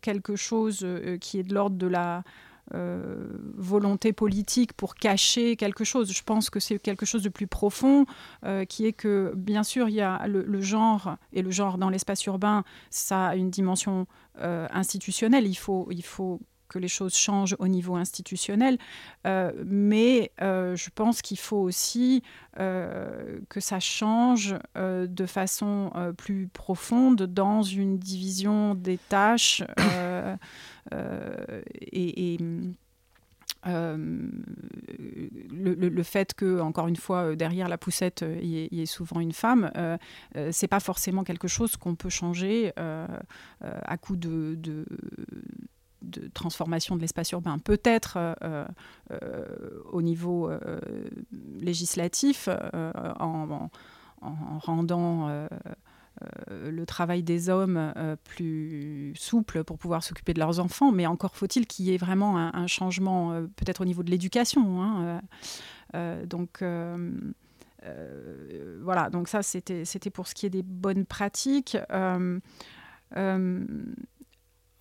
quelque chose qui est de l'ordre de la volonté politique pour cacher quelque chose. Je pense que c'est quelque chose de plus profond, qui est que, bien sûr, il y a le, genre, et le genre dans l'espace urbain, ça a une dimension institutionnelle. Il faut, il faut les choses changent au niveau institutionnel, euh, mais euh, je pense qu'il faut aussi euh, que ça change de façon plus profonde dans une division des tâches *coughs* et, le, fait que, encore une fois, derrière la poussette, il y, ait souvent une femme, c'est pas forcément quelque chose qu'on peut changer à coup de transformation de l'espace urbain, peut-être euh, euh, au niveau euh, législatif, en, rendant le travail des hommes plus souple pour pouvoir s'occuper de leurs enfants, mais encore faut-il qu'il y ait vraiment un, changement, peut-être au niveau de l'éducation. Hein, donc voilà, donc ça c'était pour ce qui est des bonnes pratiques.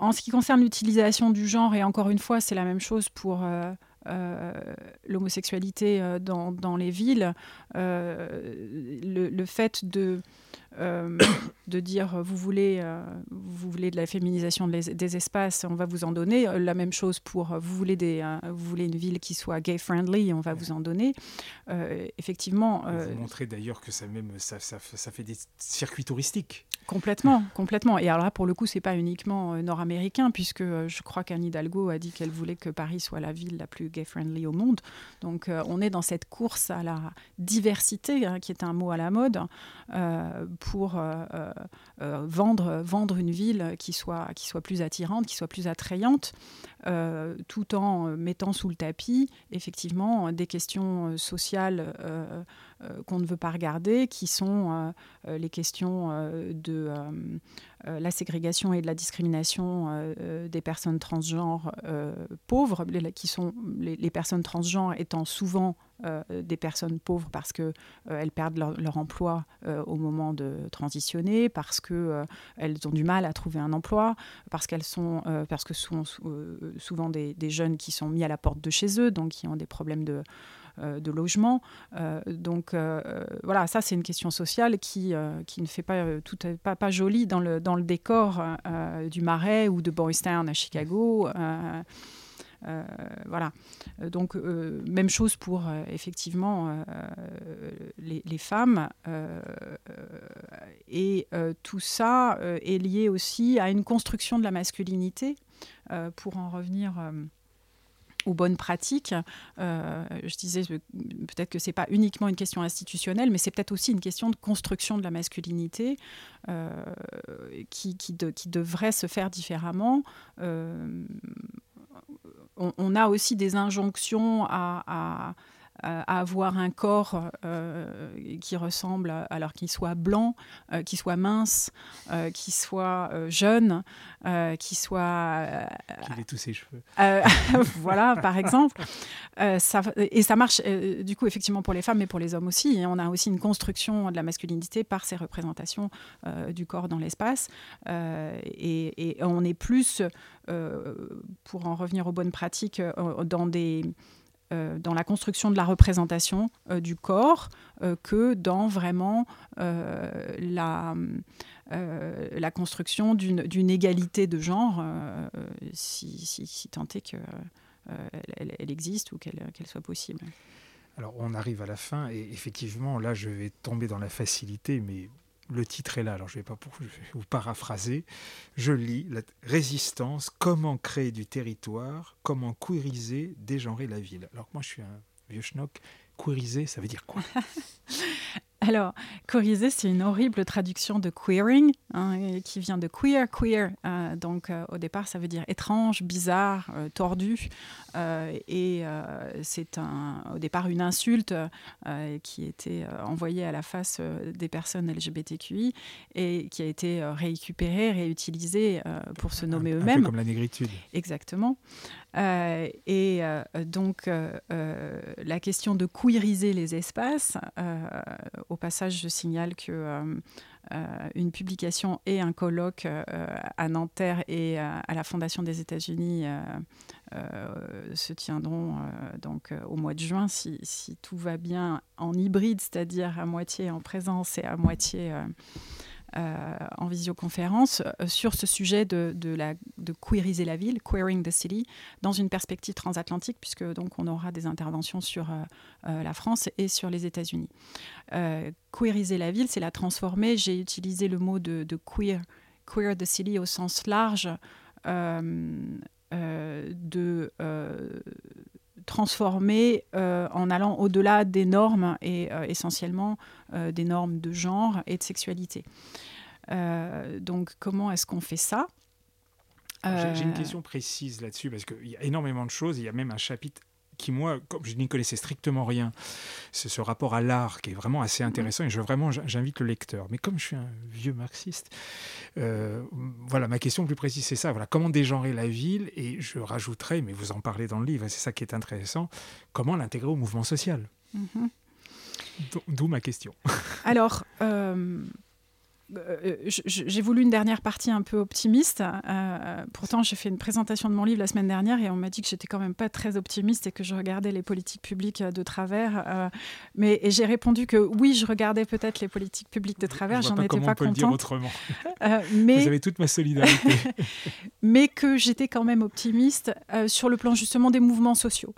En ce qui concerne l'utilisation du genre, et encore une fois, c'est la même chose pour euh, euh, l'homosexualité euh, dans, les villes, le, fait de euh, *coughs* de dire vous voulez, euh, vous voulez de la féminisation des, espaces, on va vous en donner. Euh, la même chose pour vous voulez, des, vous voulez une ville qui soit gay-friendly, on va vous en donner. effectivement. vous montrez d'ailleurs que ça, même, ça, ça, ça, fait des circuits touristiques. Complètement, complètement. Et alors là, pour le coup, c'est pas uniquement nord-américain, puisque je crois qu'Anne Hidalgo a dit qu'elle voulait que Paris soit la ville la plus gay-friendly au monde. Donc on est dans cette course à la diversité, hein, qui est un mot à la mode, pour euh, euh, euh, vendre, une ville qui soit plus attirante, qui soit plus attrayante, tout en mettant sous le tapis, effectivement, des questions sociales qu'on ne veut pas regarder, qui sont les questions de la ségrégation et de la discrimination des personnes transgenres pauvres, qui sont les, personnes transgenres étant souvent euh, des personnes pauvres parce qu'elles euh, perdent leur, emploi euh, au moment de transitionner, parce qu'elles elles ont du mal à trouver un emploi, parce qu'elles sont, parce que sont souvent des, jeunes qui sont mis à la porte de chez eux, donc qui ont des problèmes de, de logement. donc voilà, ça c'est une question sociale qui, qui ne fait pas, tout, pas, pas jolie dans le, dans le décor du Marais ou de Boys Town à Chicago. Euh, voilà. Euh, donc, euh, même chose pour effectivement les, femmes. et tout ça est lié aussi à une construction de la masculinité. pour en revenir aux bonnes pratiques. je disais peut-être que c'est pas uniquement une question institutionnelle, mais c'est peut-être aussi une question de construction de la masculinité qui, qui, qui, devrait se faire différemment on, a aussi des injonctions à, avoir un corps euh, qui ressemble, alors qu'il soit blanc, euh, qu'il soit mince, euh, qu'il soit jeune, qu'il soit... qu'il ait tous ses cheveux. *laughs* voilà, par exemple. Ça, et ça marche, du coup, effectivement, pour les femmes, mais pour les hommes aussi. Et on a aussi une construction de la masculinité par ces représentations du corps dans l'espace. Et, et, on est plus pour en revenir aux bonnes pratiques, dans des... Euh, dans la construction de la représentation du corps que dans vraiment la, la construction d'une égalité de genre, si, si, tant est qu'elle elle, existe ou qu'elle soit possible. Alors on arrive à la fin et effectivement là je vais tomber dans la facilité mais le titre est là, alors je vais pas vous paraphraser. Je lis la résistance, comment créer du territoire, comment queeriser, dégenrer la ville. Alors moi je suis un vieux schnock, queeriser, ça veut dire quoi? *laughs* Alors, queeriser, c'est une horrible traduction de queering, hein, qui vient de queer, queer. Euh, donc, euh, au départ, ça veut dire étrange, bizarre, euh, tordu. et c'est au départ une insulte qui était envoyée à la face des personnes LGBTQI et qui a été récupérée, réutilisée pour se nommer eux-mêmes. Comme la négritude. Exactement. Euh, et euh, donc, euh, la question de queeriser les espaces, au passage, je signale que une publication et un colloque à Nanterre et à la Fondation des États-Unis se tiendront donc au mois de juin, si, si, tout va bien, en hybride, c'est-à-dire à moitié en présence et à moitié euh, en visioconférence euh, sur ce sujet de, la, de queeriser la ville, queering the city, dans une perspective transatlantique, puisque donc on aura des interventions sur euh, la France et sur les États-Unis. queeriser la ville, c'est la transformer. J'ai utilisé le mot de, queer, queer the city au sens large. de transformer en allant au-delà des normes et essentiellement des normes de genre et de sexualité. donc comment est-ce qu'on fait ça? J'ai une question précise là-dessus parce qu'il y a énormément de choses. Il y a même un chapitre qui, moi, comme je n'y connaissais strictement rien, c'est ce rapport à l'art qui est vraiment assez intéressant et je vraiment j'invite le lecteur. Mais comme je suis un vieux marxiste, euh, voilà, ma question plus précise, c'est ça. Voilà, comment dégenrer la ville Et je rajouterai, mais vous en parlez dans le livre, c'est ça qui est intéressant, comment l'intégrer au mouvement social? Mhm. D'où ma question. Alors, euh, euh, j'ai voulu une dernière partie un peu optimiste. Euh, pourtant, j'ai fait une présentation de mon livre la semaine dernière et on m'a dit que j'étais quand même pas très optimiste et que je regardais les politiques publiques de travers. Euh, mais j'ai répondu que oui, je regardais peut-être les politiques publiques de travers. J'en étais pas, pas contente. Le dire autrement. mais, Vous avez toute ma solidarité. *laughs* mais que j'étais quand même optimiste sur le plan justement des mouvements sociaux.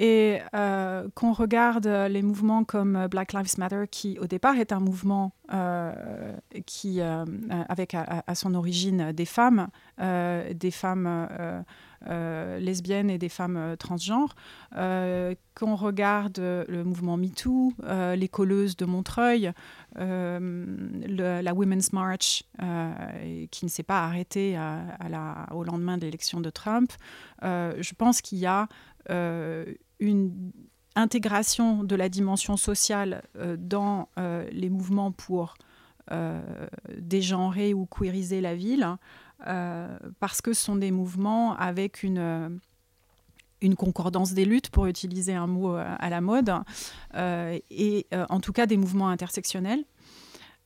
Et euh, qu'on regarde les mouvements comme Black Lives Matter, qui au départ est un mouvement euh, qui, euh, avec à, son origine des femmes, des femmes lesbiennes et des femmes transgenres, qu'on regarde le mouvement MeToo, les colleuses de Montreuil, la Women's March qui ne s'est pas arrêtée au lendemain de l'élection de Trump, je pense qu'il y a une intégration de la dimension sociale euh, dans euh, les mouvements pour euh, dégenrer ou queeriser la ville, parce que ce sont des mouvements avec une, une concordance des luttes, pour utiliser un mot à la mode, et en tout cas des mouvements intersectionnels.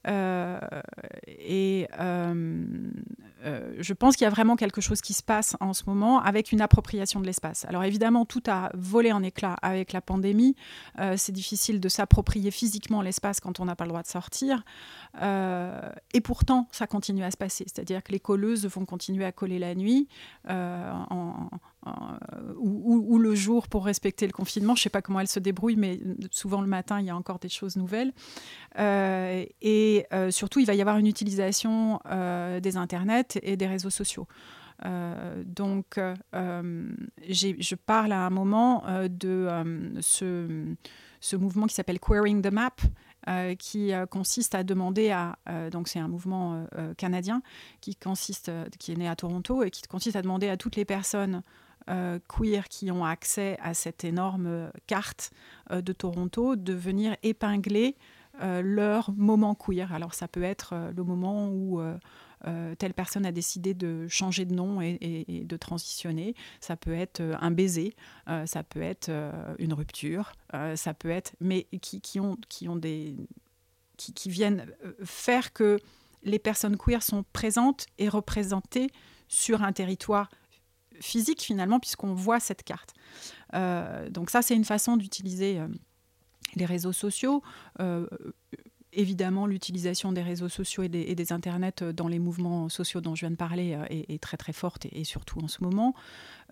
Et euh, je pense qu'il y a vraiment quelque chose qui se passe en ce moment avec une appropriation de l'espace. Alors évidemment, tout a volé en éclats avec la pandémie. Euh, c'est difficile de s'approprier physiquement l'espace quand on n'a pas le droit de sortir. Euh, et pourtant, ça continue à se passer. C'est-à-dire que les colleuses vont continuer à coller la nuit en, ou, le jour pour respecter le confinement. Je ne sais pas comment elles se débrouillent, mais souvent le matin, il y a encore des choses nouvelles. et surtout, il va y avoir une utilisation des internets et des réseaux sociaux. Euh, donc, euh, je parle à un moment euh, de ce, ce, mouvement qui s'appelle Querying the Map, qui consiste à demander à donc c'est un mouvement canadien qui consiste qui est né à Toronto et qui consiste à demander à toutes les personnes queer qui ont accès à cette énorme carte de Toronto de venir épingler leur moment queer. Alors ça peut être le moment où euh, telle personne a décidé de changer de nom et, de transitionner. Ça peut être euh, un baiser, euh, ça peut être une rupture, ça peut être, mais qui, ont, qui ont des, qui, viennent faire que les personnes queer sont présentes et représentées sur un territoire physique finalement, puisqu'on voit cette carte. donc ça, c'est une façon d'utiliser les réseaux sociaux évidemment, l'utilisation des réseaux sociaux et des, internets euh, dans les mouvements sociaux dont je viens de parler euh, est, très très forte et, surtout en ce moment.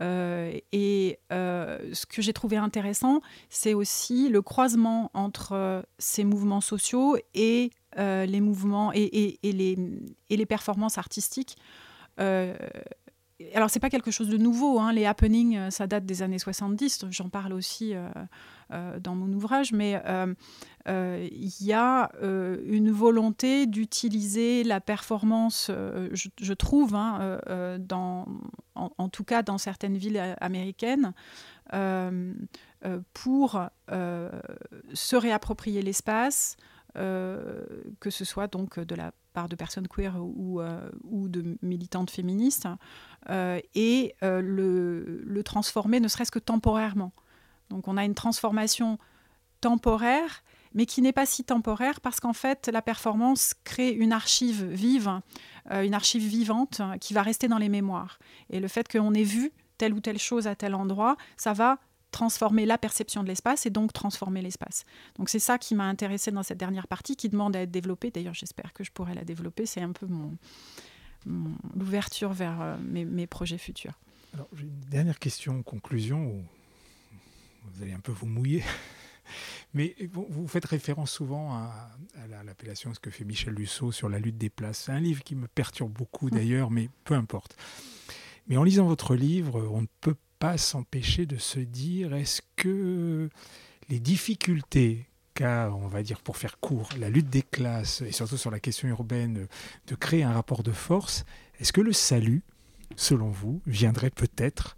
Euh, et ce que j'ai trouvé intéressant, c'est aussi le croisement entre ces mouvements sociaux et les mouvements et, les, performances artistiques. Alors, c'est pas quelque chose de nouveau. Hein. Les happenings, ça date des années 70. J'en parle aussi euh, dans mon ouvrage, mais euh, euh, il y a une volonté d'utiliser la performance, je, trouve, hein, en, tout cas dans certaines villes américaines, pour se réapproprier l'espace, que ce soit donc de la part de personnes queer ou, ou de militantes féministes, et le, transformer ne serait-ce que temporairement. Donc on a une transformation temporaire, mais qui n'est pas si temporaire parce qu'en fait, la performance crée une archive vive, euh, une archive vivante qui va rester dans les mémoires. Et le fait qu'on ait vu telle ou telle chose à tel endroit, ça va transformer la perception de l'espace et donc transformer l'espace. Donc c'est ça qui m'a intéressé dans cette dernière partie qui demande à être développée. D'ailleurs, j'espère que je pourrai la développer. C'est un peu mon, l'ouverture vers euh, mes, projets futurs. Alors, j'ai une dernière question, conclusion, où vous allez un peu vous mouiller. *laughs* Mais vous faites référence souvent à, l'appellation, ce que fait Michel Lusseau sur la lutte des places. C'est un livre qui me perturbe beaucoup mmh. d'ailleurs, mais peu importe. Mais en lisant votre livre, on ne peut pas s'empêcher de se dire est-ce que les difficultés qu'a, on va dire pour faire court, la lutte des classes, et surtout sur la question urbaine, de créer un rapport de force, est-ce que le salut, selon vous, viendrait peut-être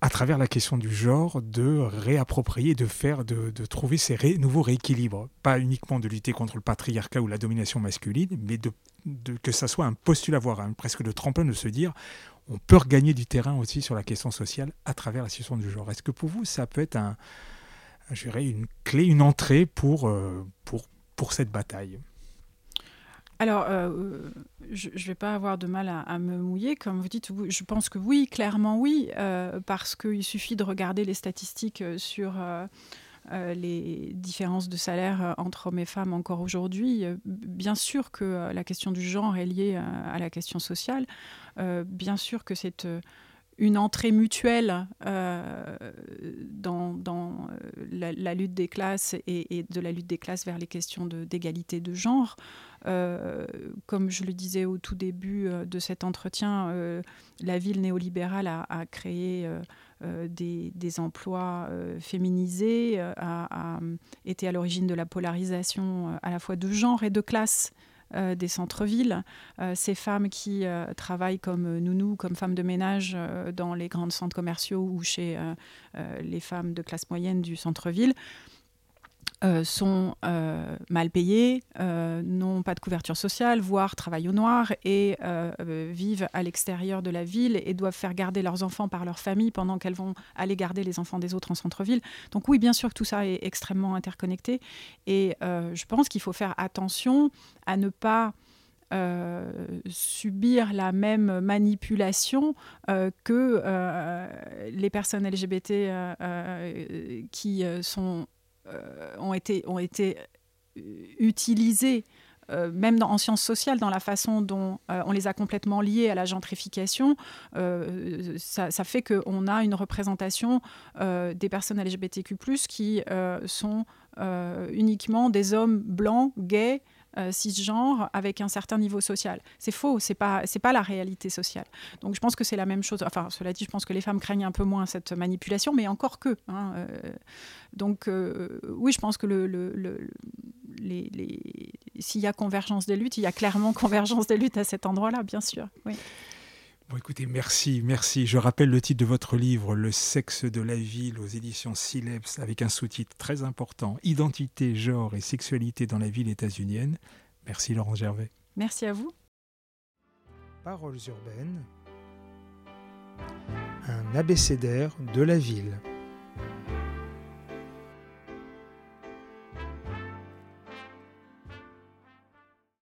à travers la question du genre, de réapproprier, de faire, de, trouver ces nouveaux rééquilibres? Pas uniquement de lutter contre le patriarcat ou la domination masculine, mais de, que ça soit un postulat, voire presque de tremplin de se dire on peut regagner du terrain aussi sur la question sociale à travers la question du genre. Est-ce que pour vous, ça peut être un, une clé, une entrée pour, euh, cette bataille? Alors, euh, je ne vais pas avoir de mal à, me mouiller, comme vous dites. Je pense que oui, clairement oui, euh, parce qu'il suffit de regarder les statistiques sur les différences de salaire entre hommes et femmes encore aujourd'hui. Bien sûr que la question du genre est liée à la question sociale. bien sûr que c'est une entrée mutuelle euh, dans, euh, la, lutte des classes et, de la lutte des classes vers les questions d'égalité de, genre. Euh, comme je le disais au tout début de cet entretien, la ville néolibérale a, créé des, des, emplois féminisés, a, été à l'origine de la polarisation à la fois de genre et de classe euh, des centres-villes, euh, ces femmes qui euh, travaillent comme nounou, comme femmes de ménage dans les grands centres commerciaux ou chez les femmes de classe moyenne du centre-ville. Euh, sont euh, mal payés, euh, n'ont pas de couverture sociale, voire travaillent au noir et vivent à l'extérieur de la ville et doivent faire garder leurs enfants par leur famille pendant qu'elles vont aller garder les enfants des autres en centre-ville. Donc oui, bien sûr que tout ça est extrêmement interconnecté et je pense qu'il faut faire attention à ne pas subir la même manipulation que les personnes LGBT qui sont ont été, ont été euh, utilisés euh, même en sciences sociales, dans la façon dont on les a complètement liés à la gentrification, ça, ça, fait qu'on a une représentation des personnes LGBTQ, qui sont uniquement des hommes blancs, gays, euh, avec un certain niveau social. C'est faux, c'est pas pas la réalité sociale. Donc je pense que c'est la même chose. Enfin, cela dit, je pense que les femmes craignent un peu moins cette manipulation, mais encore que. Hein, euh, donc euh, oui, je pense que le, les, les... s'il y a convergence des luttes, il y a clairement *laughs* convergence des luttes à cet endroit-là, bien sûr. Oui. Bon, écoutez, merci, merci. Je rappelle le titre de votre livre, Le sexe de la ville, aux éditions Sileps, avec un sous-titre très important, Identité, genre et sexualité dans la ville états-unienne. Merci Laurent Gervais. Merci à vous. Paroles urbaines, un abécédaire de la ville.